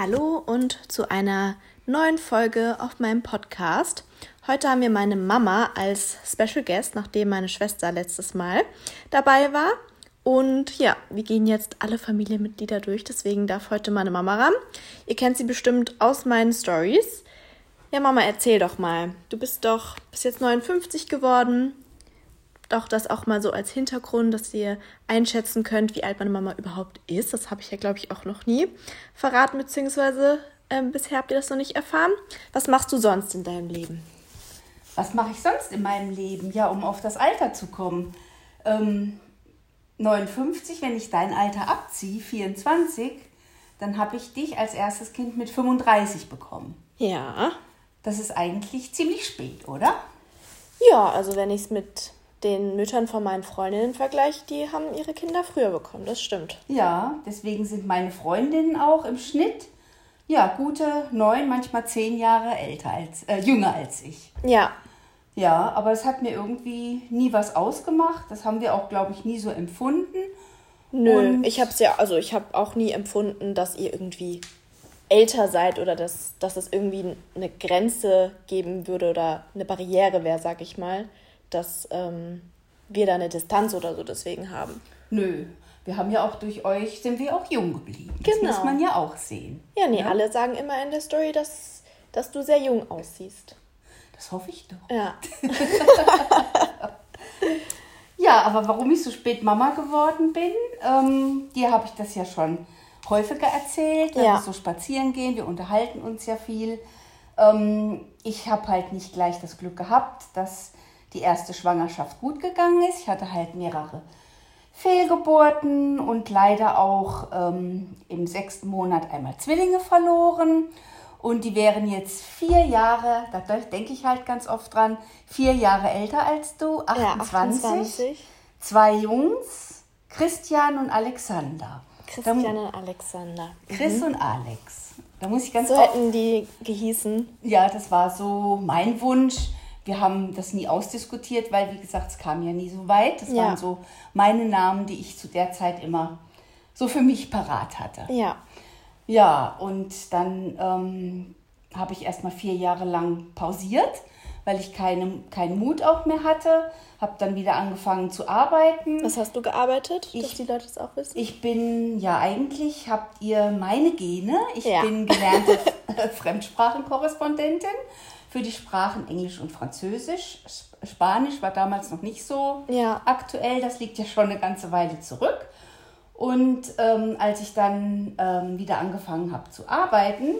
Hallo und zu einer neuen Folge auf meinem Podcast. Heute haben wir meine Mama als Special Guest, nachdem meine Schwester letztes Mal dabei war. Und ja, wir gehen jetzt alle Familienmitglieder durch, deswegen darf heute meine Mama ran. Ihr kennt sie bestimmt aus meinen Stories. Ja, Mama, erzähl doch mal. Du bist doch bis jetzt 59 geworden. Doch das auch mal so als Hintergrund, dass ihr einschätzen könnt, wie alt meine Mama überhaupt ist. Das habe ich ja, glaube ich, auch noch nie verraten, beziehungsweise äh, bisher habt ihr das noch nicht erfahren. Was machst du sonst in deinem Leben? Was mache ich sonst in meinem Leben? Ja, um auf das Alter zu kommen. Ähm, 59, wenn ich dein Alter abziehe, 24, dann habe ich dich als erstes Kind mit 35 bekommen. Ja. Das ist eigentlich ziemlich spät, oder? Ja, also wenn ich es mit den Müttern von meinen Freundinnen vergleiche, die haben ihre Kinder früher bekommen, das stimmt. Ja, deswegen sind meine Freundinnen auch im Schnitt ja gute neun, manchmal zehn Jahre älter als äh, jünger als ich. Ja. Ja, aber es hat mir irgendwie nie was ausgemacht. Das haben wir auch, glaube ich, nie so empfunden. Nö, Und ich habe es ja, also ich habe auch nie empfunden, dass ihr irgendwie älter seid oder dass, dass es irgendwie eine Grenze geben würde oder eine Barriere wäre, sag ich mal dass ähm, wir da eine Distanz oder so deswegen haben. Nö. Wir haben ja auch durch euch, sind wir auch jung geblieben. Das genau. muss man ja auch sehen. Ja, nee, ja? Ne? alle sagen immer in der Story, dass, dass du sehr jung aussiehst. Das hoffe ich doch. Ja. ja, aber warum ich so spät Mama geworden bin, ähm, dir habe ich das ja schon häufiger erzählt, wenn ja. wir so spazieren gehen, wir unterhalten uns ja viel. Ähm, ich habe halt nicht gleich das Glück gehabt, dass die erste Schwangerschaft gut gegangen ist. Ich hatte halt mehrere Fehlgeburten und leider auch ähm, im sechsten Monat einmal Zwillinge verloren. Und die wären jetzt vier Jahre, da denke ich halt ganz oft dran, vier Jahre älter als du, 28. Ja, 28. Zwei Jungs, Christian und Alexander. Christian da, und Alexander. Chris mhm. und Alex. Da muss ich ganz So hätten die gehießen. Ja, das war so mein Wunsch wir haben das nie ausdiskutiert, weil, wie gesagt, es kam ja nie so weit. Das ja. waren so meine Namen, die ich zu der Zeit immer so für mich parat hatte. Ja. Ja, und dann ähm, habe ich erst mal vier Jahre lang pausiert, weil ich keine, keinen Mut auch mehr hatte. Habe dann wieder angefangen zu arbeiten. Was hast du gearbeitet, ich, dass die Leute es auch wissen? Ich bin, ja, eigentlich habt ihr meine Gene. Ich ja. bin gelernte Fremdsprachenkorrespondentin für die Sprachen Englisch und Französisch. Spanisch war damals noch nicht so ja. aktuell, das liegt ja schon eine ganze Weile zurück. Und ähm, als ich dann ähm, wieder angefangen habe zu arbeiten,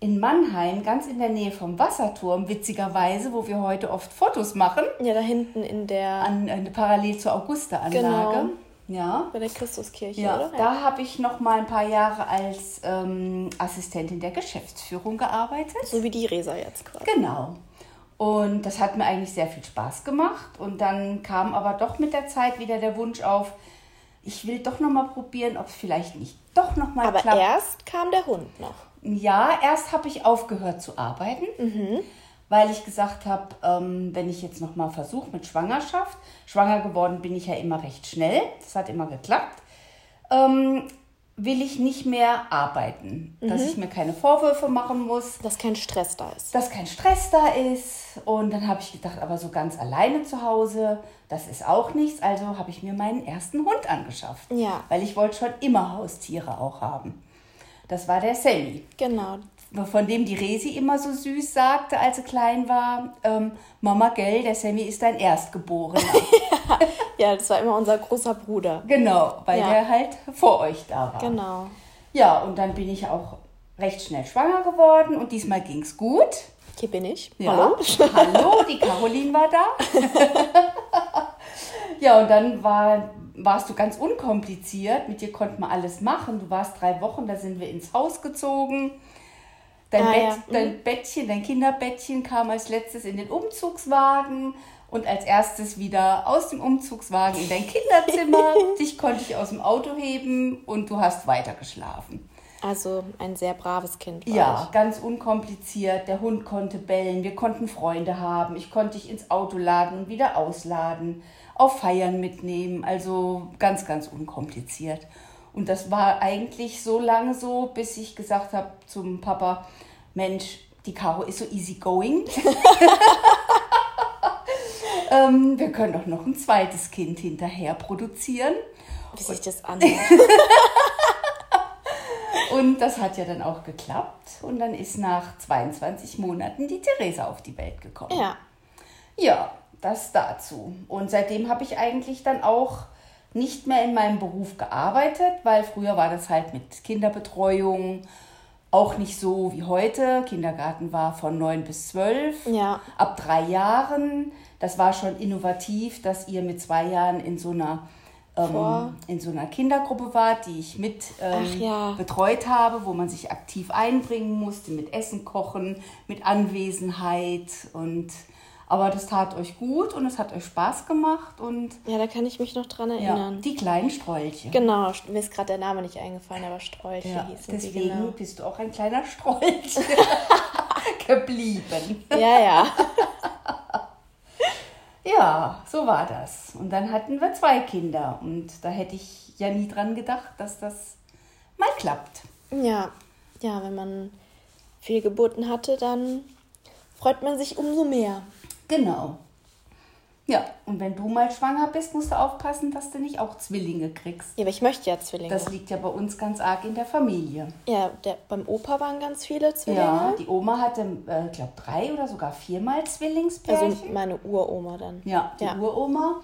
in Mannheim, ganz in der Nähe vom Wasserturm, witzigerweise, wo wir heute oft Fotos machen. Ja, da hinten in der. An, äh, parallel zur Augusta-Anlage. Genau. Ja. Bei der Christuskirche, ja, oder? Da habe ich noch mal ein paar Jahre als ähm, Assistentin der Geschäftsführung gearbeitet. So wie die Resa jetzt quasi. Genau. Und das hat mir eigentlich sehr viel Spaß gemacht. Und dann kam aber doch mit der Zeit wieder der Wunsch auf, ich will doch noch mal probieren, ob es vielleicht nicht doch noch mal aber klappt. Aber erst kam der Hund noch. Ja, erst habe ich aufgehört zu arbeiten. Mhm weil ich gesagt habe, ähm, wenn ich jetzt nochmal versuche mit Schwangerschaft, schwanger geworden bin ich ja immer recht schnell, das hat immer geklappt, ähm, will ich nicht mehr arbeiten, mhm. dass ich mir keine Vorwürfe machen muss. Dass kein Stress da ist. Dass kein Stress da ist. Und dann habe ich gedacht, aber so ganz alleine zu Hause, das ist auch nichts. Also habe ich mir meinen ersten Hund angeschafft. Ja. Weil ich wollte schon immer Haustiere auch haben. Das war der Sammy. Genau von dem die Resi immer so süß sagte, als sie klein war, ähm, Mama, gell, der Sammy ist dein Erstgeborener. ja, das war immer unser großer Bruder. Genau, weil ja. der halt vor euch da war. Genau. Ja, und dann bin ich auch recht schnell schwanger geworden und diesmal ging es gut. Hier bin ich. Ja. Hallo. Hallo, die Caroline war da. ja, und dann war, warst du ganz unkompliziert. Mit dir konnte man alles machen. Du warst drei Wochen, da sind wir ins Haus gezogen. Dein, ah, Bett, ja. dein mhm. Bettchen, dein Kinderbettchen kam als letztes in den Umzugswagen und als erstes wieder aus dem Umzugswagen in dein Kinderzimmer. Dich konnte ich aus dem Auto heben und du hast weiter geschlafen. Also ein sehr braves Kind. Ja, ich. ganz unkompliziert. Der Hund konnte bellen, wir konnten Freunde haben. Ich konnte dich ins Auto laden und wieder ausladen, auf Feiern mitnehmen. Also ganz, ganz unkompliziert. Und das war eigentlich so lange so, bis ich gesagt habe zum Papa, Mensch, die Caro ist so easygoing. ähm, wir können doch noch ein zweites Kind hinterher produzieren. Wie sich das anhört. Und das hat ja dann auch geklappt. Und dann ist nach 22 Monaten die Theresa auf die Welt gekommen. Ja. Ja, das dazu. Und seitdem habe ich eigentlich dann auch nicht mehr in meinem Beruf gearbeitet, weil früher war das halt mit Kinderbetreuung auch nicht so wie heute. Kindergarten war von neun bis zwölf. Ja. Ab drei Jahren. Das war schon innovativ, dass ihr mit zwei Jahren in so einer ähm, in so einer Kindergruppe wart, die ich mit ähm, ja. betreut habe, wo man sich aktiv einbringen musste mit Essen kochen, mit Anwesenheit und aber das tat euch gut und es hat euch Spaß gemacht und ja, da kann ich mich noch dran erinnern. Ja, die kleinen Strolche. Genau, mir ist gerade der Name nicht eingefallen, aber Strolche ja, hießen deswegen genau. bist du auch ein kleiner Strolch geblieben. Ja, ja. Ja, so war das. Und dann hatten wir zwei Kinder und da hätte ich ja nie dran gedacht, dass das mal klappt. Ja, ja, wenn man viel Geburten hatte, dann freut man sich umso mehr. Genau. Ja, und wenn du mal schwanger bist, musst du aufpassen, dass du nicht auch Zwillinge kriegst. Ja, aber ich möchte ja Zwillinge. Das liegt ja bei uns ganz arg in der Familie. Ja, der, beim Opa waren ganz viele Zwillinge. Ja, die Oma hatte, äh, ich glaube, drei oder sogar viermal Zwillingspärchen. Also meine Uroma dann. Ja, die Ja. Uroma.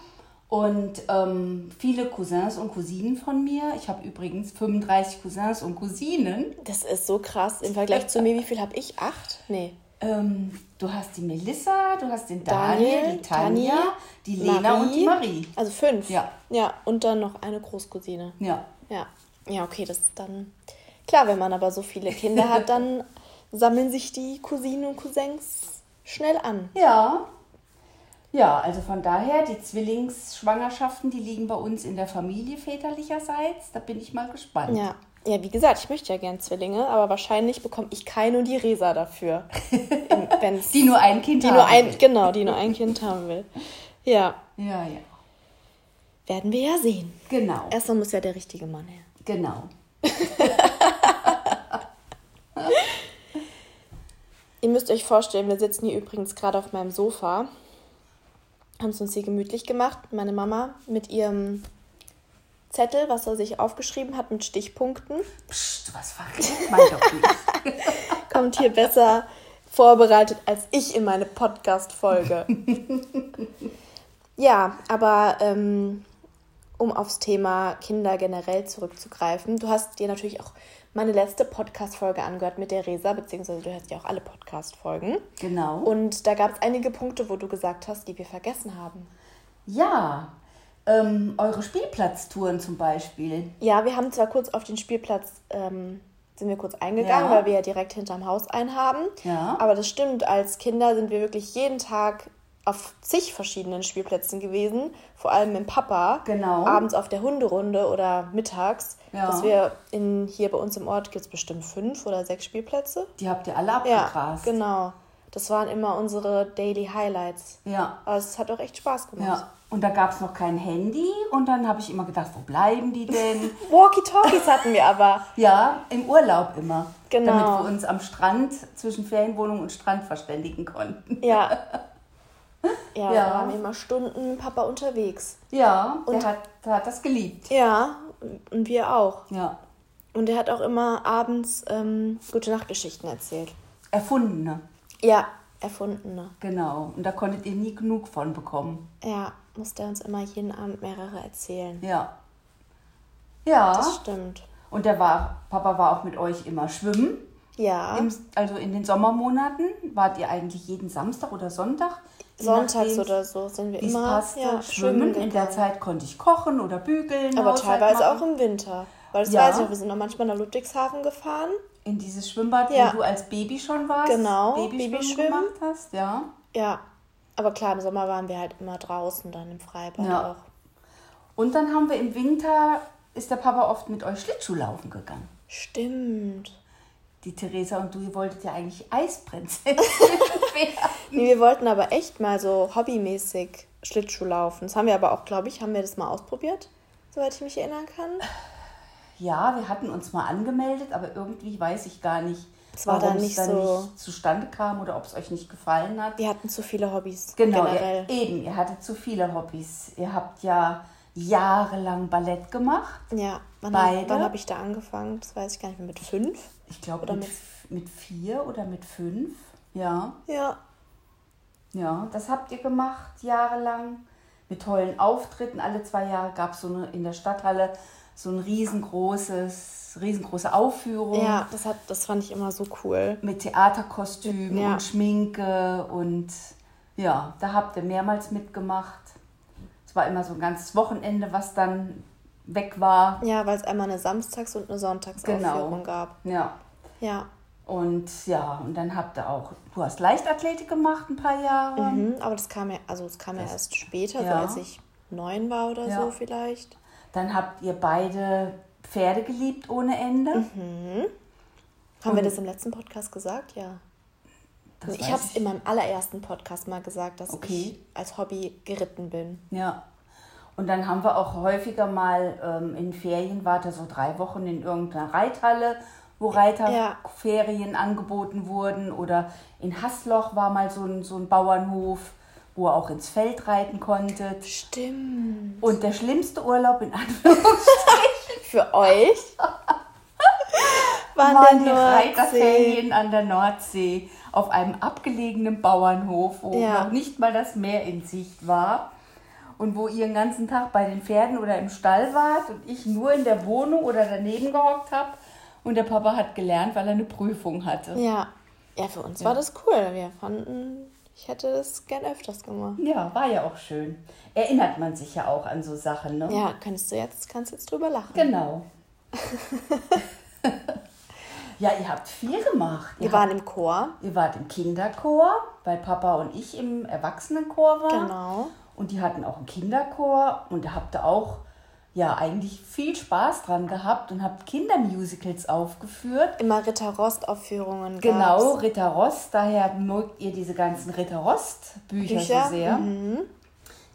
Und ähm, viele Cousins und Cousinen von mir. Ich habe übrigens 35 Cousins und Cousinen. Das ist so krass im Vergleich zu mir. Wie viel habe ich? Acht? Nee. Ähm, du hast die Melissa, du hast den Daniel, Daniel, die Tanja, Tanja, die Lena und die Marie. Also fünf. Ja. Ja, und dann noch eine Großcousine. Ja. Ja. Ja, okay, das ist dann. Klar, wenn man aber so viele Kinder hat, dann sammeln sich die Cousinen und Cousins schnell an. Ja. Ja, also von daher, die Zwillingsschwangerschaften, die liegen bei uns in der Familie väterlicherseits. Da bin ich mal gespannt. Ja. Ja, wie gesagt, ich möchte ja gern Zwillinge, aber wahrscheinlich bekomme ich keine und die Resa dafür. Wenn's- Die nur ein Kind die haben. nur ein, genau, die nur ein Kind haben will. Ja, Ja, ja. werden wir ja sehen. Genau. Erstmal muss ja der richtige Mann her. Genau. Ihr müsst euch vorstellen, wir sitzen hier übrigens gerade auf meinem Sofa, haben es uns hier gemütlich gemacht. Meine Mama mit ihrem Zettel, was er sich aufgeschrieben hat mit Stichpunkten, Psst, was verrät man doch nicht. kommt hier besser vorbereitet als ich in meine Podcast-Folge. ja, aber ähm, um aufs Thema Kinder generell zurückzugreifen, du hast dir natürlich auch meine letzte Podcast-Folge angehört mit der Resa, beziehungsweise du hörst ja auch alle Podcast-Folgen. Genau. Und da gab es einige Punkte, wo du gesagt hast, die wir vergessen haben. ja, ähm, eure Spielplatztouren zum Beispiel. Ja, wir haben zwar kurz auf den Spielplatz, ähm, sind wir kurz eingegangen, Ja. weil wir ja direkt hinterm Haus einen haben. Ja. Aber das stimmt, als Kinder sind wir wirklich jeden Tag auf zig verschiedenen Spielplätzen gewesen, vor allem mit Papa. Genau. Abends auf der Hunderunde oder mittags. Ja. Dass wir in, hier bei uns im Ort gibt es bestimmt fünf oder sechs Spielplätze. Die habt ihr alle Ja, abgegrast. genau. Das waren immer unsere Daily Highlights. Ja. Aber es hat auch echt Spaß gemacht. Ja. Und da gab es noch kein Handy und dann habe ich immer gedacht, wo bleiben die denn? Walkie-Talkies hatten wir aber. ja, im Urlaub immer. Genau. Damit wir uns am Strand zwischen Ferienwohnung und Strand verständigen konnten. Ja. Ja, Ja. da waren wir immer Stunden Papa unterwegs. Ja, Und- der, hat, der hat das geliebt. Ja, und wir auch. Ja. Und er hat auch immer abends ähm, gute Nachtgeschichten erzählt. Erfundene. Ja, erfundene. Genau. Und da konntet ihr nie genug von bekommen. Ja, musste er uns immer jeden Abend mehrere erzählen. Ja. Ja. Das stimmt. Und der war, Papa war auch mit euch immer schwimmen. Ja, Im, also in den Sommermonaten wart ihr eigentlich jeden Samstag oder Sonntag. sonntags oder so sind wir immer passte, ja, schwimmen. In der. Zeit konnte ich kochen oder bügeln. Aber Haushalt teilweise auch machen. im Winter. Weil das Ja. weiß ich wir sind noch manchmal nach Ludwigshafen gefahren. In dieses Schwimmbad, Ja. wo du als Baby schon warst. Genau, Babyschwimmen, Babyschwimmen. gemacht hast. Ja. Ja, aber klar, im Sommer waren wir halt immer draußen dann im Freibad Ja. auch. Und dann haben wir im Winter, ist der Papa oft mit euch Schlittschuhlaufen gegangen. Stimmt. Die Theresa und du, ihr wolltet ja eigentlich Eisprinzessin werden. Nee, wir wollten aber echt mal so hobbymäßig Schlittschuh laufen. Das haben wir aber auch, glaube ich, haben wir das mal ausprobiert, soweit ich mich erinnern kann. Ja, wir hatten uns mal angemeldet, aber irgendwie weiß ich gar nicht, es war dann nicht dann so. nicht zustande kam oder ob es euch nicht gefallen hat. Wir hatten zu viele Hobbys. Genau, generell. Ihr, eben, ihr hattet zu viele Hobbys. Ihr habt ja jahrelang Ballett gemacht. Ja, wann, Beide? wann habe ich da angefangen? Das weiß ich gar nicht mehr. Mit fünf? Ich glaube mit- mit vier oder mit fünf. Ja, Ja. ja, das habt ihr gemacht jahrelang. Mit tollen Auftritten. Alle zwei Jahre gab es so eine, in der Stadthalle so ein riesengroßes, riesengroße Aufführung. Ja, das, hat, das fand ich immer so cool. mit Theaterkostümen Ja. und Schminke und ja, da habt ihr mehrmals mitgemacht. Es war immer so ein ganzes Wochenende, was dann weg war. Ja, weil es einmal eine Samstags- und eine Sonntagsaufführung Genau. gab. Ja. Ja. Und ja, und dann habt ihr auch, du hast Leichtathletik gemacht ein paar Jahre. Mhm, aber das kam ja, also es kam ja Das- erst später, ja. so als ich neun war oder Ja. so vielleicht. Dann habt ihr beide Pferde geliebt ohne Ende. Mhm. Haben wir das im letzten Podcast gesagt? Ja. Das ich habe es in meinem allerersten Podcast mal gesagt, dass Okay. ich als Hobby geritten bin. Ja. Und dann haben wir auch häufiger mal ähm, in Ferien, warte so drei Wochen in irgendeiner Reithalle, wo Reiterferien angeboten wurden. Oder in Hassloch war mal so ein, so ein Bauernhof, wo ihr auch ins Feld reiten konntet. Stimmt. Und der schlimmste Urlaub in Anführungsstrichen Für euch waren, waren die. Reiterferien an der Nordsee auf einem abgelegenen Bauernhof, wo Ja. noch nicht mal das Meer in Sicht war. Und wo ihr den ganzen Tag bei den Pferden oder im Stall wart und ich nur in der Wohnung oder daneben gehockt habe. Und der Papa hat gelernt, weil er eine Prüfung hatte. Ja. Ja, für uns war das cool. Wir fanden, ich hätte das gern öfters gemacht. Ja, war ja auch schön. Erinnert man sich ja auch an so Sachen, ne? Ja, kannst du jetzt, kannst jetzt drüber lachen. Genau. ja, ihr habt viel gemacht. Ihr Wir waren im Chor. Ihr wart im Kinderchor, weil Papa und ich im Erwachsenenchor waren. Genau. Und die hatten auch einen Kinderchor und da habt ihr auch ja eigentlich viel Spaß dran gehabt und habt Kindermusicals aufgeführt. Immer Ritter Rost-Aufführungen. Genau, gab's. Ritter Rost, daher mögt ihr diese ganzen Ritter Rost-Bücher Bücher, so sehr,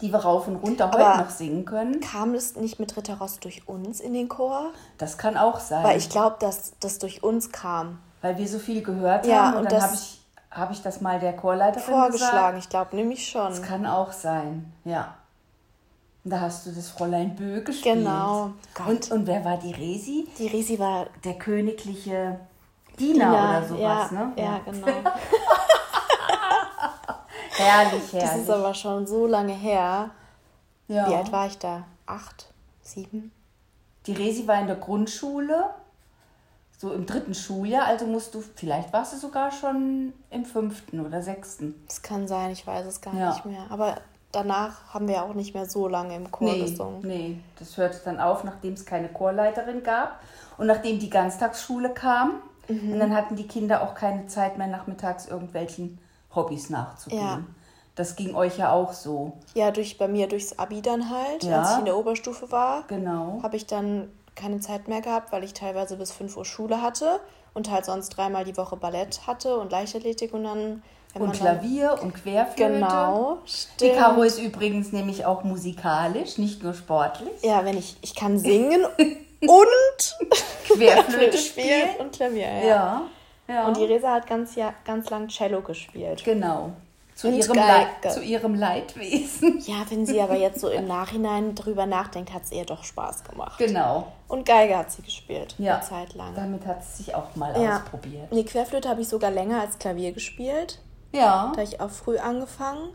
die wir rauf und runter heute Aber- noch singen können. Kam es nicht mit Ritter Rost durch uns in den Chor? Das kann auch sein, Weil ich glaube, dass das durch uns kam. weil wir so viel gehört Ja, haben und, und dann habe ich, hab ich das mal der Chorleiterin Vorgeschlagen, gesagt. ich glaube nämlich schon. Das kann auch sein, ja. Und da hast du das Fräulein Bö gespielt. Genau. Und, und wer war die Resi? Die Resi war Der königliche Diener, oder sowas, ja, ne? Ja, genau. Herrlich, Das herrlich. ist aber schon so lange her. ja. Wie alt war ich da? Acht? Sieben? Die Resi war in der Grundschule, so im dritten Schuljahr, also musst du, vielleicht warst du sogar schon im fünften oder sechsten. Das kann sein, ich weiß es gar Ja. nicht mehr. Aber danach haben wir auch nicht mehr so lange im Chor Nee, gesungen. nee, das hörte dann auf, nachdem es keine Chorleiterin gab und nachdem die Ganztagsschule kam. Mhm. Und dann hatten die Kinder auch keine Zeit mehr, nachmittags irgendwelchen Hobbys nachzugehen. Ja. Das ging euch ja auch so. Ja, durch, bei mir durchs Abi dann halt, Ja. als ich in der Oberstufe war, Genau. habe ich dann keine Zeit mehr gehabt, weil ich teilweise bis 5 Uhr Schule hatte und halt sonst dreimal die Woche Ballett hatte und Leichtathletik und dann... wenn Und Klavier und Querflöte. Genau, Die stimmt. Caro ist übrigens nämlich auch musikalisch, nicht nur sportlich. Ja, wenn ich, ich kann singen und Querflöte Flöte spielen. und Klavier, ja. Ja, ja. Und die Resa hat ganz, ja, ganz lang Cello gespielt. genau. Zu Und ihrem. Leid, zu ihrem Leidwesen. Ja, wenn sie aber jetzt so im Nachhinein drüber nachdenkt, hat es ihr doch Spaß gemacht. Genau. Und Geige hat sie gespielt, Ja. eine Zeit lang. Damit hat sie sich auch mal Ja. ausprobiert. Die Querflöte habe ich sogar länger als Klavier gespielt. Ja. Da habe ich auch früh angefangen.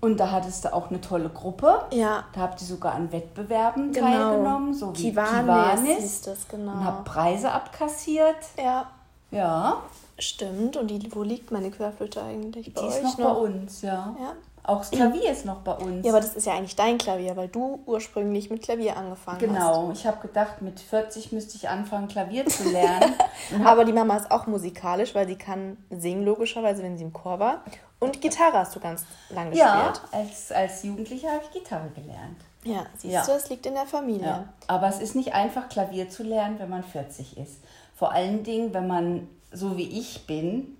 Und da hattest du auch eine tolle Gruppe. Ja, Da habt ihr sogar an Wettbewerben genau. teilgenommen, so wie Kiwanis, Kiwanis. das, Und genau. habt Preise abkassiert. Ja, Ja. stimmt. Und die, wo liegt meine Querflöte eigentlich? Bei Die euch ist noch, bei uns, ja. Ja. Auch das Klavier ist noch bei uns. ja, aber das ist ja eigentlich dein Klavier, weil du ursprünglich mit Klavier angefangen hast. Genau, ich habe gedacht, mit 40 müsste ich anfangen, Klavier zu lernen. Aber die Mama ist auch musikalisch, weil sie kann singen, logischerweise, wenn sie im Chor war. Und Gitarre hast du ganz lang ja, gespielt. als, als Jugendlicher habe ich Gitarre gelernt. Ja, siehst Ja. du, es liegt in der Familie. Ja. Aber es ist nicht einfach, Klavier zu lernen, wenn man 40 ist. Vor allen Dingen, wenn man so wie ich bin,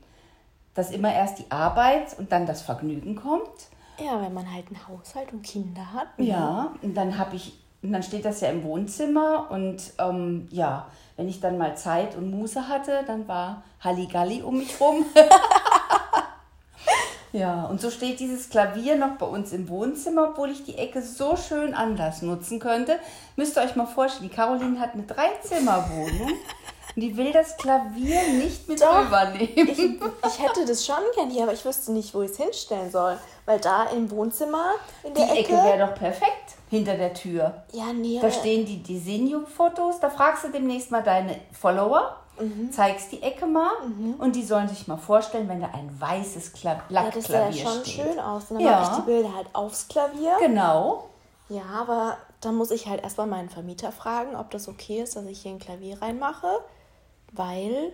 dass immer erst die Arbeit und dann das Vergnügen kommt. Ja, wenn man halt einen Haushalt und Kinder hat. Ja, und dann habe ich Und dann steht das ja im Wohnzimmer und ähm, ja, wenn ich dann mal Zeit und Muße hatte, dann war Halligalli um mich rum. ja, und so steht dieses Klavier noch bei uns im Wohnzimmer, obwohl ich die Ecke so schön anders nutzen könnte. Müsst ihr euch mal vorstellen, die Caroline hat eine Dreizimmerwohnung. Die will das Klavier nicht mit Doch, rübernehmen. Ich, ich hätte das schon gern hier, aber ich wüsste nicht, wo ich es hinstellen soll. Weil da im Wohnzimmer in Die der Ecke Ecke. wäre doch perfekt hinter der Tür. ja, nee. Da stehen die Desenio-Fotos, da fragst du demnächst mal deine Follower, Mhm. zeigst die Ecke mal und die sollen sich mal vorstellen, wenn da ein weißes Kla ja, das Lackklavier schon steht. schön aus. Und dann Ja. mache ich die Bilder halt aufs Klavier. Genau. Ja, aber dann muss ich halt erstmal meinen Vermieter fragen, ob das okay ist, dass ich hier ein Klavier reinmache, weil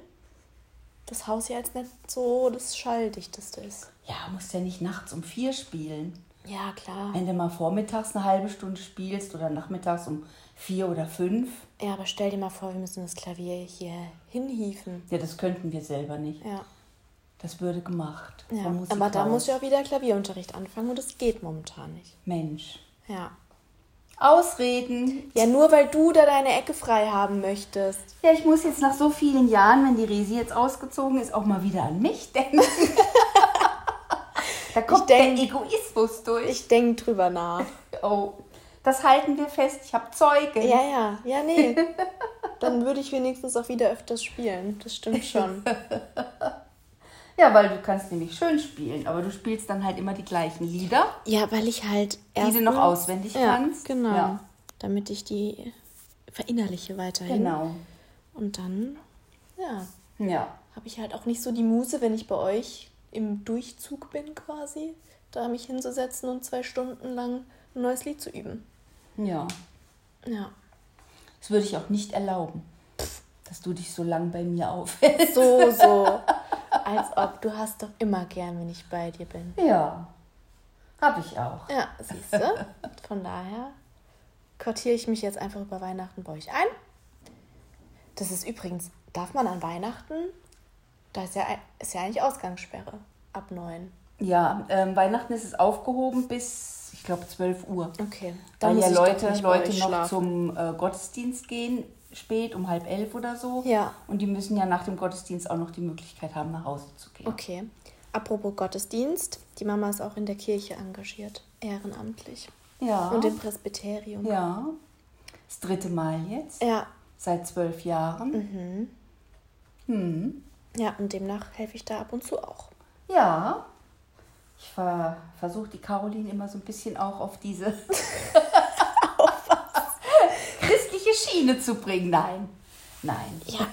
das Haus ja jetzt nicht so das Schalldichteste ist. Ja, musst ja nicht nachts um vier spielen. Ja, klar. Wenn du mal vormittags eine halbe Stunde spielst oder nachmittags um vier oder fünf, Ja, aber stell dir mal vor, wir müssen das Klavier hier hinhieven. ja, das könnten wir selber nicht. Ja, Das würde gemacht. ja. aber da muss ich auch wieder Klavierunterricht anfangen und das geht momentan nicht. Mensch. Ja. Ausreden. Ja, nur weil du da deine Ecke frei haben möchtest. Ja, ich muss jetzt nach so vielen Jahren, wenn die Resi jetzt ausgezogen ist, auch mal wieder an mich denken. da kommt denk- der Egoismus durch. Ich denke drüber nach. oh, das halten wir fest. Ich habe Zeugen. Ja, ja, ja, nee. Dann würde ich wenigstens auch wieder öfters spielen. Das stimmt schon. Ja, weil du kannst nämlich schön spielen, aber du spielst dann halt immer die gleichen Lieder. Ja, weil ich halt Die erst du noch auswendig ja, kannst. Genau. Ja. Damit ich die verinnerliche weiterhin. Genau. Und dann, ja, Ja. habe ich halt auch nicht so die Muße, wenn ich bei euch im Durchzug bin quasi, da mich hinzusetzen und zwei Stunden lang ein neues Lied zu üben. Ja. Ja. Das würde ich auch nicht erlauben, dass du dich so lang bei mir aufhältst. So, so. Als ob du hast doch immer gern, wenn ich bei dir bin. Ja. Habe ich auch. Ja, siehst du? Von daher quartiere ich mich jetzt einfach über Weihnachten bei euch ein. Das ist übrigens, darf man an Weihnachten, da ist ja, ist ja eigentlich Ausgangssperre ab neun. Ja, ähm, Weihnachten ist es aufgehoben bis, ich glaube, 12 Uhr. Okay. Weil muss ja Leute, Leute noch schlafen. zum äh, Gottesdienst gehen, spät, um halb elf oder so. Ja. Und die müssen ja nach dem Gottesdienst auch noch die Möglichkeit haben, nach Hause zu gehen. Okay. Apropos Gottesdienst, die Mama ist auch in der Kirche engagiert, ehrenamtlich. Ja. Und im Presbyterium. ja. Das dritte Mal jetzt, Ja, seit zwölf Jahren. Mhm. Hm. ja, und demnach helfe ich da ab und zu auch. Ja. Ich ver versuche die Caroline immer so ein bisschen auch auf diese Schiene zu bringen. Nein. Nein. Ja.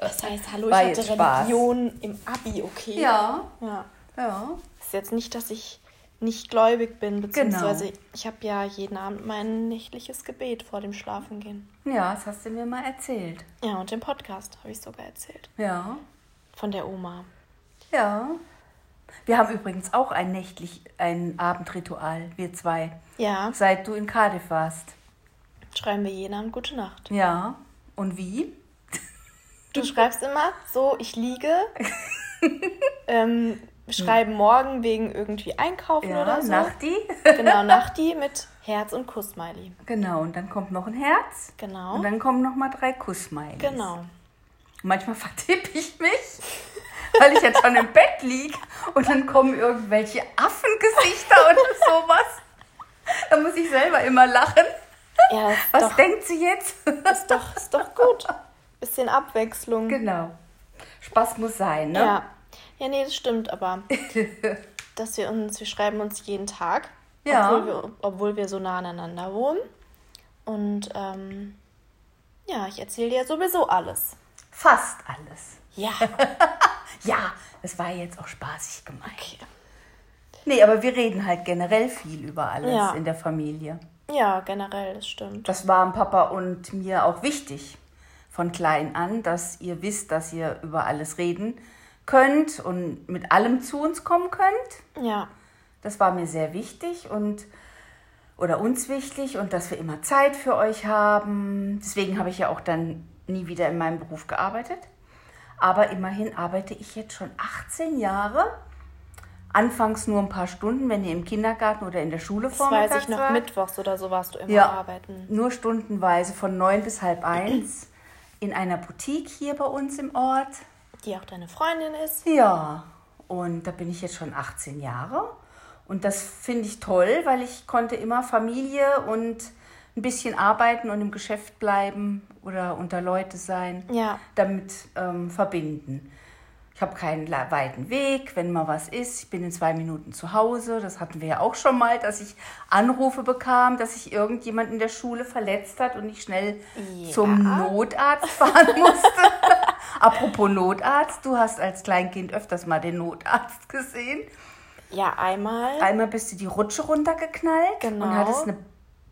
Das heißt, hallo, ich War hatte Spaß. Religion im Abi, okay? Ja. Ja. Ja. ist jetzt nicht, dass ich nicht gläubig bin, beziehungsweise Genau. ich habe ja jeden Abend mein nächtliches Gebet vor dem Schlafengehen. Ja, das hast du mir mal erzählt. Ja, und im Podcast habe ich sogar erzählt. Ja. Von der Oma. Ja. Wir haben übrigens auch ein nächtlich, ein Abendritual, wir zwei, Ja, seit du in Cardiff warst. Schreiben wir jeden Abend Gute Nacht. Ja. Und wie? Du schreibst immer so, ich liege. ähm, schreiben morgen wegen irgendwie Einkaufen Ja, oder so. Nachti. Genau, Nachti mit Herz und Kussmiley. Genau, und dann kommt noch ein Herz. Genau. Und dann kommen noch mal drei Kussmeilen. Genau. Manchmal vertippe ich mich, weil ich jetzt schon im Bett liege und dann kommen irgendwelche Affengesichter oder sowas. Da muss ich selber immer lachen. Ja, Was doch, denkt sie jetzt? ist doch, ist doch gut. Bisschen Abwechslung. genau. Spaß muss sein, ne? Ja. Ja, nee, das stimmt, aber dass wir uns, wir schreiben uns jeden Tag, Ja. obwohl, wir, obwohl wir so nah aneinander wohnen. Und ähm, ja, ich erzähle dir sowieso alles. Fast alles. Ja, Ja, das war jetzt auch spaßig gemeint. okay. Nee, aber wir reden halt generell viel über alles Ja. in der Familie. Ja, generell, das stimmt. Das war dem Papa und mir auch wichtig von klein an, dass ihr wisst, dass ihr über alles reden könnt und mit allem zu uns kommen könnt. Ja, Das war mir sehr wichtig und oder uns wichtig und dass wir immer Zeit für euch haben. Deswegen habe ich ja auch dann nie wieder in meinem Beruf gearbeitet. Aber immerhin arbeite ich jetzt schon 18 Jahre Anfangs nur ein paar Stunden, wenn ihr im Kindergarten oder in der Schule das weiß ich noch, war. mittwochs oder so warst du immer ja, arbeiten. Nur stundenweise von neun bis halb eins in einer Boutique hier bei uns im Ort. Die auch deine Freundin ist. Ja, und da bin ich jetzt schon 18 Jahre. Und das finde ich toll, weil ich konnte immer Familie und ein bisschen arbeiten und im Geschäft bleiben oder unter Leute sein, ja. damit ähm, verbinden. Ich habe keinen weiten Weg, wenn mal was ist. Ich bin in zwei Minuten zu Hause. Das hatten wir ja auch schon mal, dass ich Anrufe bekam, dass sich irgendjemand in der Schule verletzt hat und ich schnell ja. zum Notarzt fahren musste. Apropos Notarzt, du hast als Kleinkind öfters mal den Notarzt gesehen. Ja, einmal. Einmal bist du die Rutsche runtergeknallt genau. und hattest eine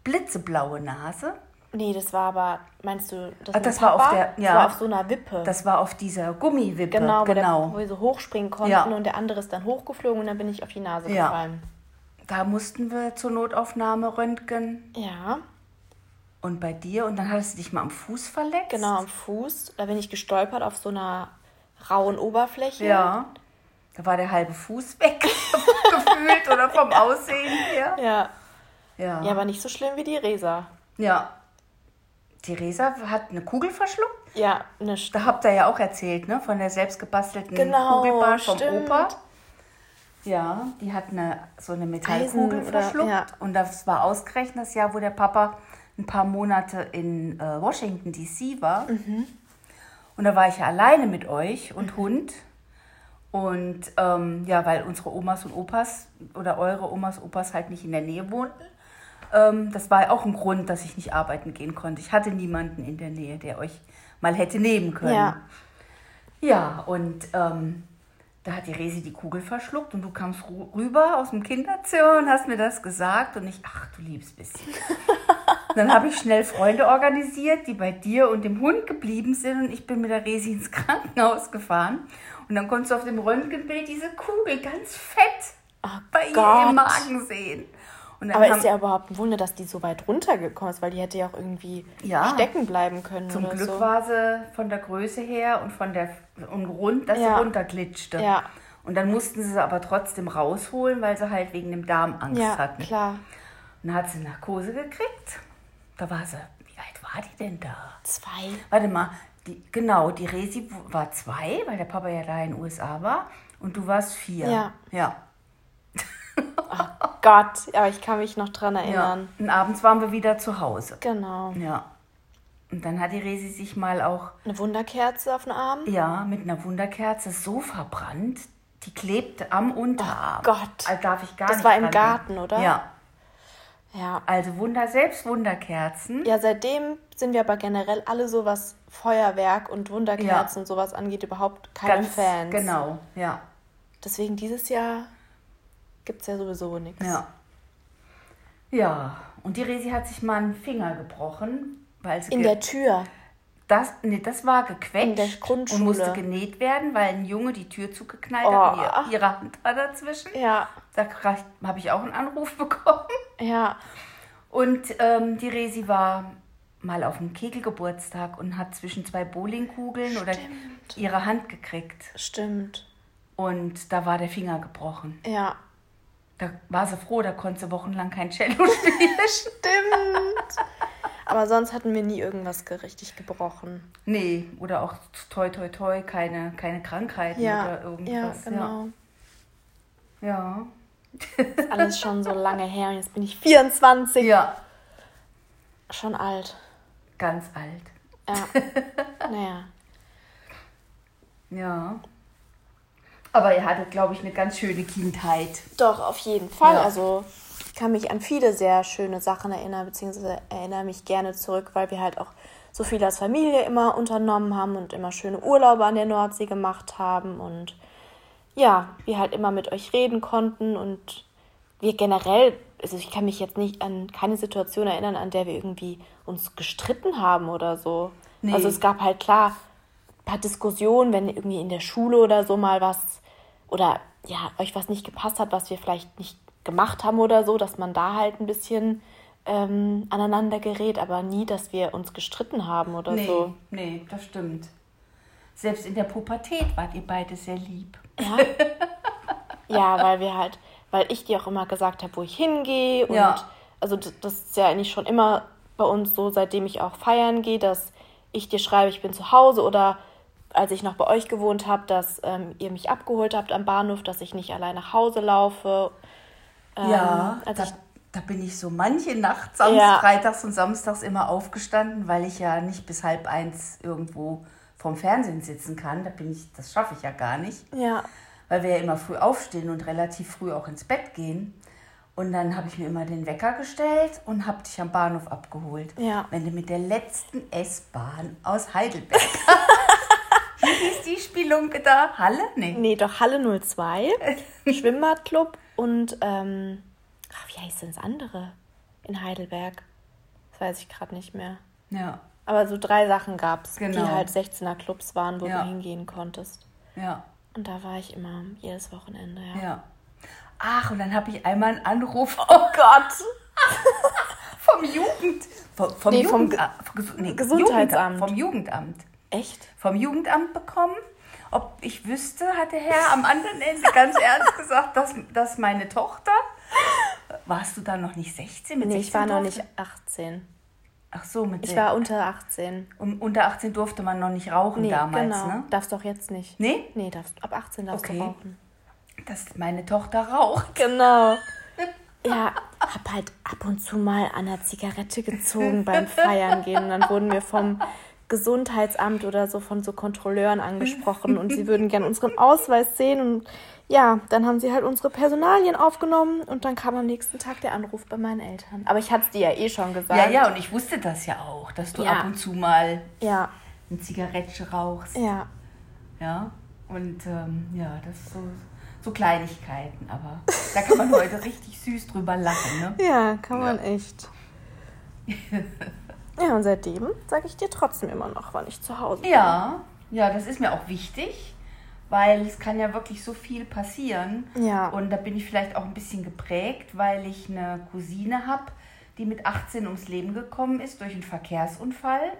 blitzeblaue Nase. Nee, das war aber, meinst du, das, Ach, das war auf der, ja, das war auf so einer Wippe. Das war auf dieser Gummiwippe. Genau, wo, genau. Der, wo wir so hochspringen konnten ja. und der andere ist dann hochgeflogen und dann bin ich auf die Nase ja. gefallen. Da mussten wir zur Notaufnahme röntgen. Ja. Und bei dir, und dann hattest du dich mal am Fuß verletzt? Genau, am Fuß. Da bin ich gestolpert auf so einer rauen Oberfläche. Ja. Da war der halbe Fuß weg, gefühlt oder vom Aussehen her. Ja. ja. Ja, aber nicht so schlimm wie die Resa. Ja, Theresa hat eine Kugel verschluckt. Ja, eine St Da habt ihr ja auch erzählt, ne? Von der selbstgebastelten genau, Kugelbahn vom stimmt. Opa. Ja, die hat eine, so eine Metallkugel verschluckt. Oder, ja. Und das war ausgerechnet das Jahr, wo der Papa ein paar Monate in äh, Washington DC war. Mhm. Und da war ich ja alleine mit euch und mhm. Hund. Und ähm, ja, weil unsere Omas und Opas oder eure Omas und Opas halt nicht in der Nähe wohnten. Ähm, das war auch ein Grund, dass ich nicht arbeiten gehen konnte. Ich hatte niemanden in der Nähe, der euch mal hätte nehmen können. Ja, ja und ähm, da hat die Resi die Kugel verschluckt und du kamst rüber aus dem Kinderzimmer und hast mir das gesagt und ich, ach du liebes bisschen. dann habe ich schnell Freunde organisiert, die bei dir und dem Hund geblieben sind und ich bin mit der Resi ins Krankenhaus gefahren. Und dann konntest du auf dem Röntgenbild diese Kugel ganz fett oh bei Gott. ihr im Magen sehen. Aber ist ja überhaupt ein Wunder, dass die so weit runtergekommen ist, weil die hätte ja auch irgendwie ja, stecken bleiben können. Zum Glück so. war sie von der Größe her und von der und rund, dass ja. sie runterglitschte. Ja. Und dann mussten sie sie aber trotzdem rausholen, weil sie halt wegen dem Darm Angst ja, hatten. klar. Und dann hat sie Narkose gekriegt. Da war sie, wie alt war die denn da? Zwei. Warte mal, die, genau, die Resi war zwei, weil der Papa ja da in den USA war. Und du warst vier. Ja. Ja. Oh Gott, aber ich kann mich noch dran erinnern. Ja. Und abends waren wir wieder zu Hause. Genau. Ja. Und dann hat die Resi sich mal auch. Eine Wunderkerze auf den Arm? Ja, mit einer Wunderkerze so verbrannt. Die klebte am Unterarm. Oh Gott. Also darf ich gar das nicht. Das war im Garten, oder? Ja. Ja. Also Wunder, selbst Wunderkerzen. Ja, seitdem sind wir aber generell alle so, was Feuerwerk und Wunderkerzen ja. und sowas angeht, überhaupt keine Ganz Fans. Genau, ja. Deswegen dieses Jahr gibt es ja sowieso nichts. Ja. Ja, und die Resi hat sich mal einen Finger gebrochen, weil sie. In der Tür. Das, nee, das war gequetscht und musste genäht werden, weil ein Junge die Tür zugeknallt oh. hat und ihr, ihre Hand war dazwischen. Ja. Da habe ich auch einen Anruf bekommen. Ja. Und ähm, die Resi war mal auf einem Kegelgeburtstag und hat zwischen zwei Bowlingkugeln Stimmt. oder ihre Hand gekriegt. Stimmt. Und da war der Finger gebrochen. Ja. Da war sie froh, da konnte sie wochenlang kein Cello spielen. Stimmt. Aber sonst hatten wir nie irgendwas richtig gebrochen. Nee, oder auch toi toi toi, keine, keine Krankheiten ja, oder irgendwas. Ja, genau. Ja. ja. Ist alles schon so lange her und jetzt bin ich 24. Ja. Schon alt. Ganz alt. Ja. naja. Ja. Aber ihr hattet, glaube ich, eine ganz schöne Kindheit. Doch, auf jeden Fall. Ja. Also ich kann mich an viele sehr schöne Sachen erinnern, beziehungsweise erinnere mich gerne zurück, weil wir halt auch so viel als Familie immer unternommen haben und immer schöne Urlaube an der Nordsee gemacht haben und ja, wir halt immer mit euch reden konnten und wir generell, also ich kann mich jetzt nicht an keine Situation erinnern, an der wir irgendwie uns gestritten haben oder so. Nee. Also es gab halt klar paar Diskussionen, wenn irgendwie in der Schule oder so mal was oder ja, euch was nicht gepasst hat, was wir vielleicht nicht gemacht haben oder so, dass man da halt ein bisschen ähm, aneinander gerät, aber nie, dass wir uns gestritten haben oder nee, so. Nee, das stimmt. Selbst in der Pubertät wart ihr beide sehr lieb. Ja. Ja, weil wir halt, weil ich dir auch immer gesagt habe, wo ich hingehe. Und Ja. also das ist ja eigentlich schon immer bei uns so, seitdem ich auch feiern gehe, dass ich dir schreibe, ich bin zu Hause oder als ich noch bei euch gewohnt habe, dass ähm, ihr mich abgeholt habt am Bahnhof, dass ich nicht allein nach Hause laufe. Ähm, Ja, da, ich, da bin ich so manche Nacht, Ja. Freitags und Samstags immer aufgestanden, weil ich ja nicht bis halb eins irgendwo vorm Fernsehen sitzen kann. Da bin ich, das schaffe ich ja gar nicht, ja, weil wir ja immer früh aufstehen und relativ früh auch ins Bett gehen. Und dann habe ich mir immer den Wecker gestellt und habe dich am Bahnhof abgeholt. Ja. Wenn du mit der letzten S-Bahn aus Heidelberg. Wie ist die Spielunke da? Halle? Nee. nee, doch Halle 02, Schwimmbadclub und, ähm, ach, wie heißt denn das andere in Heidelberg? Das weiß ich gerade nicht mehr. Ja, Aber so drei Sachen gab es, Genau. die halt 16er Clubs waren, wo Ja. du hingehen konntest. ja. Und da war ich immer jedes Wochenende, ja. Ja. Ach, und dann habe ich einmal einen Anruf Oh Gott! vom Jugend... Vom, vom, Nee, vom Jugendamt, Ges- nee, Gesundheitsamt. Jugendamt, vom Jugendamt. Echt? Vom Jugendamt bekommen. Ob ich wüsste, hat der Herr am anderen Ende ganz ernst gesagt, dass, dass meine Tochter... Warst du da noch nicht 16? Mit Nee, 16 ich war noch nicht 18. Ach so, mit Ich war unter 18. um, unter 18 durfte man noch nicht rauchen Nee, damals, genau. ne? Darfst doch jetzt nicht. Nee? Nee, darfst, ab 18 darfst Okay. du rauchen. Dass meine Tochter raucht. Genau. Ja, hab halt ab und zu mal an der Zigarette gezogen beim Feiern gehen. Und dann wurden wir vom Gesundheitsamt oder so von so Kontrolleuren angesprochen und sie würden gern unseren Ausweis sehen. Und ja, dann haben sie halt unsere Personalien aufgenommen und dann kam am nächsten Tag der Anruf bei meinen Eltern. Aber ich hatte es dir ja eh schon gesagt. Ja, ja, und ich wusste das ja auch, dass du Ja. ab und zu mal Ja, ein Zigarettchen rauchst. ja. Ja, und ähm, ja, das ist so, so Kleinigkeiten, aber da kann man heute richtig süß drüber lachen, ne? Ja, kann man echt. Ja, und seitdem sage ich dir trotzdem immer noch, wann ich zu Hause bin. Ja, ja, das ist mir auch wichtig, weil es kann ja wirklich so viel passieren. Ja. Und da bin ich vielleicht auch ein bisschen geprägt, weil ich eine Cousine habe, die mit 18 ums Leben gekommen ist durch einen Verkehrsunfall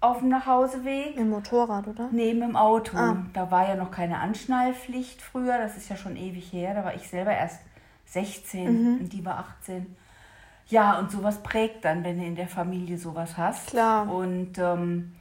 auf dem Nachhauseweg. Im Motorrad, oder? Neben dem Auto. Ah. Da war ja noch keine Anschnallpflicht früher. Das ist ja schon ewig her. Da war ich selber erst 16 Mhm. und die war 18. Ja, und sowas prägt dann, wenn du in der Familie sowas hast. Klar. Und ähm,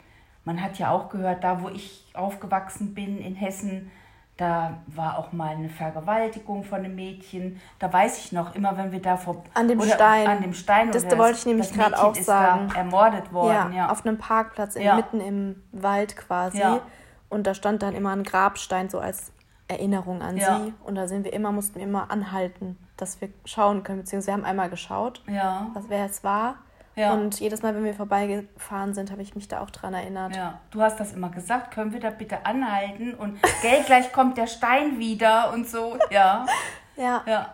man hat ja auch gehört, da wo ich aufgewachsen bin in Hessen, da war auch mal eine Vergewaltigung von einem Mädchen. Da weiß ich noch, immer wenn wir da vor... An dem Stein. An dem Stein. Das wollte ich nämlich Mädchen auch ist sagen. Ermordet worden, ja, ja. auf einem Parkplatz in, Ja. mitten im Wald quasi. Ja. Und da stand dann immer ein Grabstein so als Erinnerung an Ja. sie. Und da sind wir immer, mussten wir immer anhalten, dass wir schauen können. Beziehungsweise wir haben einmal geschaut, ja. was wer es war. Ja. Und jedes Mal, wenn wir vorbeigefahren sind, habe ich mich da auch dran erinnert. Ja, du hast das immer gesagt, können wir da bitte anhalten und gell, gleich kommt der Stein wieder und so. Ja, Ja. ja,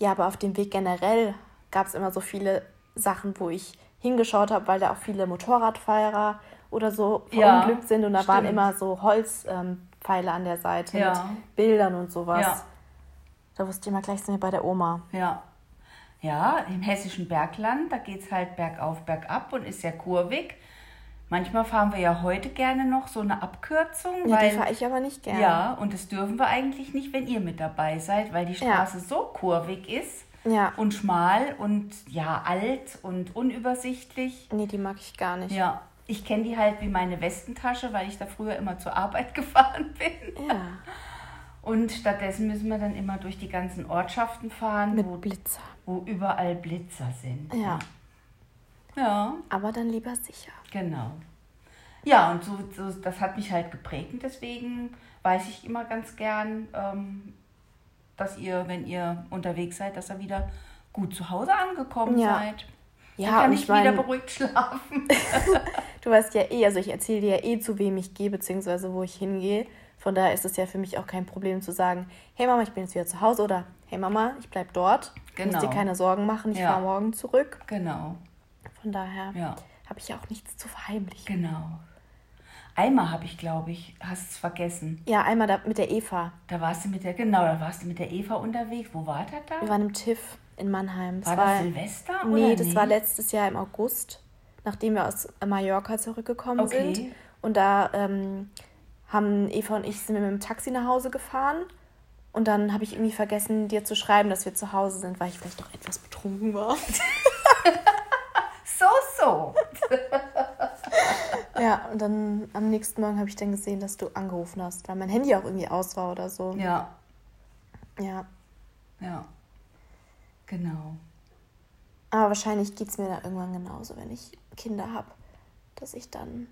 Ja, aber auf dem Weg generell gab es immer so viele Sachen, wo ich hingeschaut habe, weil da auch viele Motorradfahrer oder so Ja, verunglückt sind und da waren stimmt. immer so Holzpfeile ähm, Pfeile an der Seite Ja. mit Bildern und sowas. Ja. Da wusste ich immer gleich, sind wir bei der Oma. ja. Ja, im hessischen Bergland, da geht es halt bergauf, bergab und ist sehr kurvig. Manchmal fahren wir ja heute gerne noch so eine Abkürzung, Ja, die weil fahre ich aber nicht gerne. ja, und das dürfen wir eigentlich nicht, wenn ihr mit dabei seid, weil die Ja. Straße so kurvig ist Ja. und schmal und ja, alt und unübersichtlich. Nee, die mag ich gar nicht. Ja, ich kenne die halt wie meine Westentasche, weil ich da früher immer zur Arbeit gefahren bin. Ja, Und stattdessen müssen wir dann immer durch die ganzen Ortschaften fahren, wo, mit Blitzer. wo überall Blitzer sind. Ja, Ja, aber dann lieber sicher. genau. Ja, und so, so, das hat mich halt geprägt und deswegen weiß ich immer ganz gern, ähm, dass ihr, wenn ihr unterwegs seid, dass ihr wieder gut zu Hause angekommen Ja. seid. Ja, Dann kann und ich ich mein- wieder beruhigt schlafen. Du weißt ja eh, also ich erzähle dir ja eh, zu wem ich gehe, beziehungsweise wo ich hingehe. Von daher ist es ja für mich auch kein Problem zu sagen, hey Mama, ich bin jetzt wieder zu Hause oder hey Mama, ich bleib dort. Du musst Genau. dir keine Sorgen machen, ich Ja. fahre morgen zurück. genau, Von daher ja. habe ich ja auch nichts zu verheimlichen. Genau. Einmal habe ich, glaube ich, hast es vergessen. Ja, einmal da mit der Eva. Da warst du mit der, genau, da warst du mit der Eva unterwegs. Wo war das da? Wir waren im TIFF in Mannheim. war das Silvester? Nee, das war letztes Jahr im August, nachdem wir aus Mallorca zurückgekommen Okay. sind. Und da ähm, haben Eva und ich sind mit dem Taxi nach Hause gefahren Und dann habe ich irgendwie vergessen, dir zu schreiben, dass wir zu Hause sind, weil ich vielleicht doch etwas betrunken war. so, so. ja, und dann am nächsten Morgen habe ich dann gesehen, dass du angerufen hast, weil mein Handy auch irgendwie aus war oder so. Ja. Ja. Ja. Genau. Aber wahrscheinlich geht es mir da irgendwann genauso, wenn ich Kinder habe, dass ich dann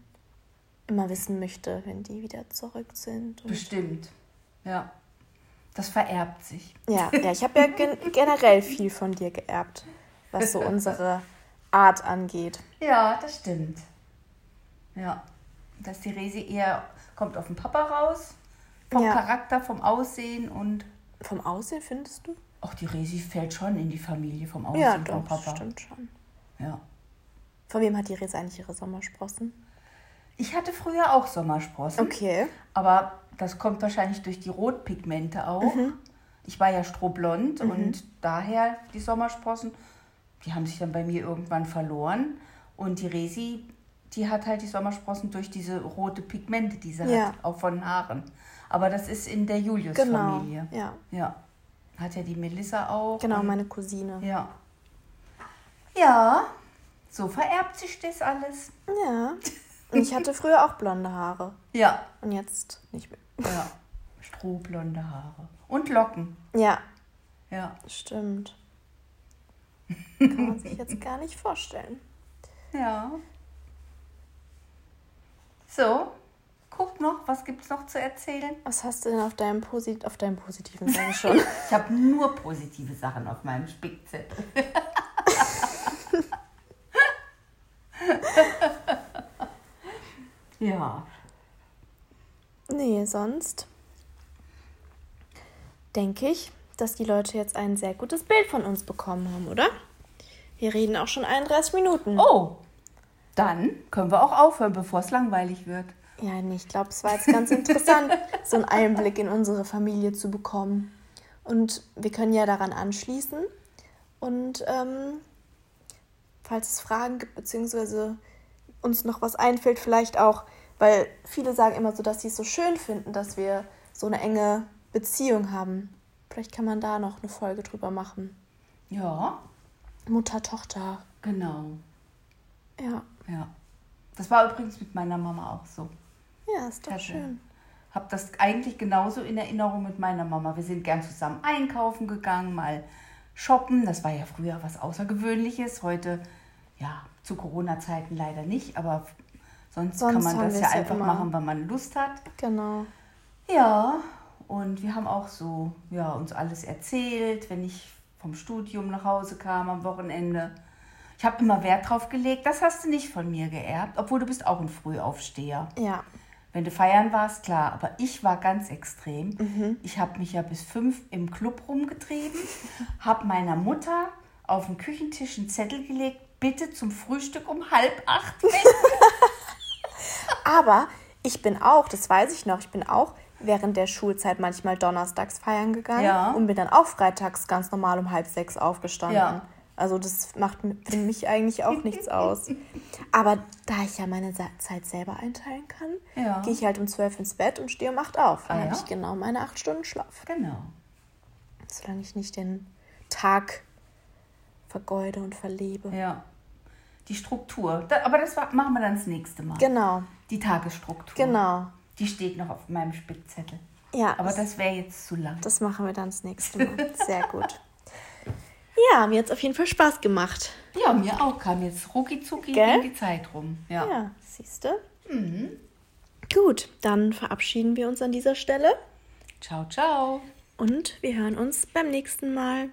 immer wissen möchte, wenn die wieder zurück sind. Bestimmt. Ja. Das vererbt sich. Ja, ja ich habe ja gen generell viel von dir geerbt, was so unsere Art angeht. Ja, das stimmt. Ja. Dass die Resi eher kommt auf den Papa raus. Vom ja. Charakter, vom Aussehen und. Vom Aussehen findest du? Auch die Resi fällt schon in die Familie vom Aussehen ja, doch, vom Papa. stimmt schon. Ja. Von wem hat die Resi eigentlich ihre Sommersprossen? Ich hatte früher auch Sommersprossen. Okay. Aber das kommt wahrscheinlich durch die Rotpigmente auch. Mhm. Ich war ja strohblond mhm. und daher die Sommersprossen, die haben sich dann bei mir irgendwann verloren. Und die Resi, die hat halt die Sommersprossen durch diese rote Pigmente, die sie ja. hat, auch von Haaren. Aber das ist in der Julius-Familie. Genau. Ja. ja. Hat ja die Melissa auch. Genau, meine Cousine. Ja. Ja, so vererbt sich das alles. Ja. Und ich hatte früher auch blonde Haare. Ja. Und jetzt nicht mehr. Ja. Strohblonde Haare. Und Locken. Ja. Ja. Stimmt. Kann man sich jetzt gar nicht vorstellen. Ja. So, guck noch, was gibt es noch zu erzählen? Was hast du denn auf deinem, Posit auf deinem positiven Sachen schon? ich habe nur positive Sachen auf meinem Spickzettel. ja. Nee, sonst denke ich, dass die Leute jetzt ein sehr gutes Bild von uns bekommen haben, oder? Wir reden auch schon 31 Minuten. Oh, dann können wir auch aufhören, bevor es langweilig wird. Ja, nee, ich glaube, es war jetzt ganz interessant, so einen Einblick in unsere Familie zu bekommen. Und wir können ja daran anschließen. Und ähm, falls es Fragen gibt, beziehungsweise uns noch was einfällt, vielleicht auch, weil viele sagen immer so, dass sie es so schön finden, dass wir so eine enge Beziehung haben. Vielleicht kann man da noch eine Folge drüber machen. Ja. Mutter, Tochter. Genau. Ja. Ja. Das war übrigens mit meiner Mama auch so. Ja, ist doch Hatte. schön. Hab das eigentlich genauso in Erinnerung mit meiner Mama. Wir sind gern zusammen einkaufen gegangen, mal shoppen. Das war ja früher was Außergewöhnliches. Heute, ja, zu Corona-Zeiten leider nicht, aber sonst, sonst kann man das ja einfach ja machen, wenn man Lust hat. Genau. Ja, und wir haben auch so ja, uns alles erzählt, wenn ich vom Studium nach Hause kam am Wochenende. Ich habe immer Wert drauf gelegt, das hast du nicht von mir geerbt, obwohl du bist auch ein Frühaufsteher. Ja. Wenn du feiern warst, klar, aber ich war ganz extrem. Mhm. Ich habe mich ja bis fünf im Club rumgetrieben, habe meiner Mutter auf den Küchentisch einen Zettel gelegt, bitte zum Frühstück um halb acht. aber ich bin auch, das weiß ich noch, ich bin auch während der Schulzeit manchmal donnerstags feiern gegangen ja. und bin dann auch freitags ganz normal um halb sechs aufgestanden. Ja. Also das macht für mich eigentlich auch nichts aus. Aber da ich ja meine Zeit selber einteilen kann, ja. gehe ich halt um zwölf ins Bett und stehe um acht auf. Dann ah, habe ich genau meine acht Stunden Schlaf. Genau. Solange ich nicht den Tag vergeude und verlebe. Ja. Die Struktur. aber das machen wir dann das nächste Mal. Genau. Die Tagesstruktur. Genau. Die steht noch auf meinem Spickzettel. Ja. Aber das wäre jetzt zu lang. Das machen wir dann das nächste Mal. Sehr gut. Ja, mir hat es auf jeden Fall Spaß gemacht. Ja, mir auch. Kam jetzt rucki zucki in die Zeit rum. Ja, ja siehst du? Mhm. Gut, dann verabschieden wir uns an dieser Stelle. Ciao, ciao. Und wir hören uns beim nächsten Mal.